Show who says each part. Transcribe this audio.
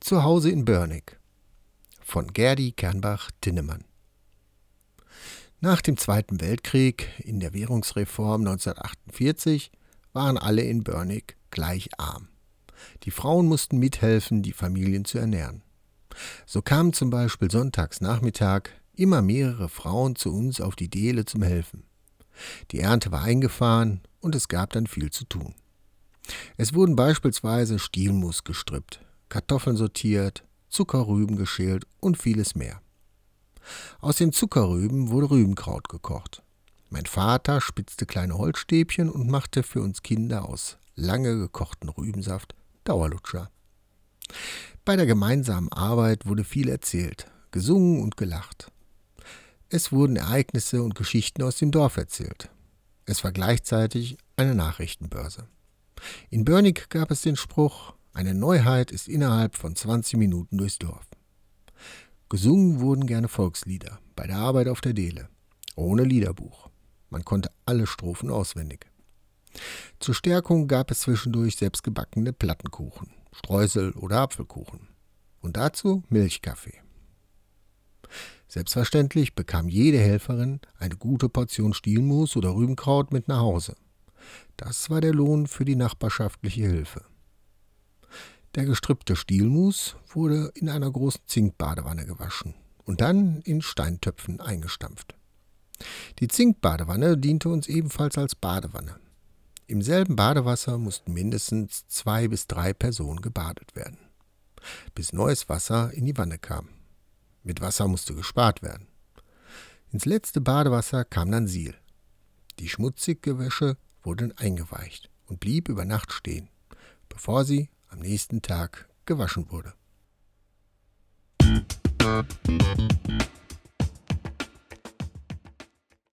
Speaker 1: Zu Hause in Börnig von Gerdi Kernbach-Tinnemann Nach dem Zweiten Weltkrieg in der Währungsreform 1948 waren alle in Börnig gleich arm. Die Frauen mussten mithelfen, die Familien zu ernähren. So kamen zum Beispiel sonntags Nachmittag immer mehrere Frauen zu uns auf die Deele zum Helfen. Die Ernte war eingefahren und es gab dann viel zu tun. Es wurden beispielsweise Stielmus gestrippt, Kartoffeln sortiert, Zuckerrüben geschält und vieles mehr. Aus den Zuckerrüben wurde Rübenkraut gekocht. Mein Vater spitzte kleine Holzstäbchen und machte für uns Kinder aus lange gekochten Rübensaft Dauerlutscher. Bei der gemeinsamen Arbeit wurde viel erzählt, gesungen und gelacht. Es wurden Ereignisse und Geschichten aus dem Dorf erzählt. Es war gleichzeitig eine Nachrichtenbörse. In Börnig gab es den Spruch, eine Neuheit ist innerhalb von 20 Minuten durchs Dorf. Gesungen wurden gerne Volkslieder bei der Arbeit auf der Dele, ohne Liederbuch. Man konnte alle Strophen auswendig. Zur Stärkung gab es zwischendurch selbstgebackene Plattenkuchen, Streusel oder Apfelkuchen. Und dazu Milchkaffee. Selbstverständlich bekam jede Helferin eine gute Portion Stielmus oder Rübenkraut mit nach Hause. Das war der Lohn für die nachbarschaftliche Hilfe. Der gestrippte Stielmus wurde in einer großen Zinkbadewanne gewaschen und dann in Steintöpfen eingestampft. Die Zinkbadewanne diente uns ebenfalls als Badewanne. Im selben Badewasser mussten mindestens zwei bis drei Personen gebadet werden, bis neues Wasser in die Wanne kam. Mit Wasser musste gespart werden. Ins letzte Badewasser kam dann Siel. Die schmutzige Wäsche wurde eingeweicht und blieb über Nacht stehen, bevor sie am nächsten Tag gewaschen wurde. Musik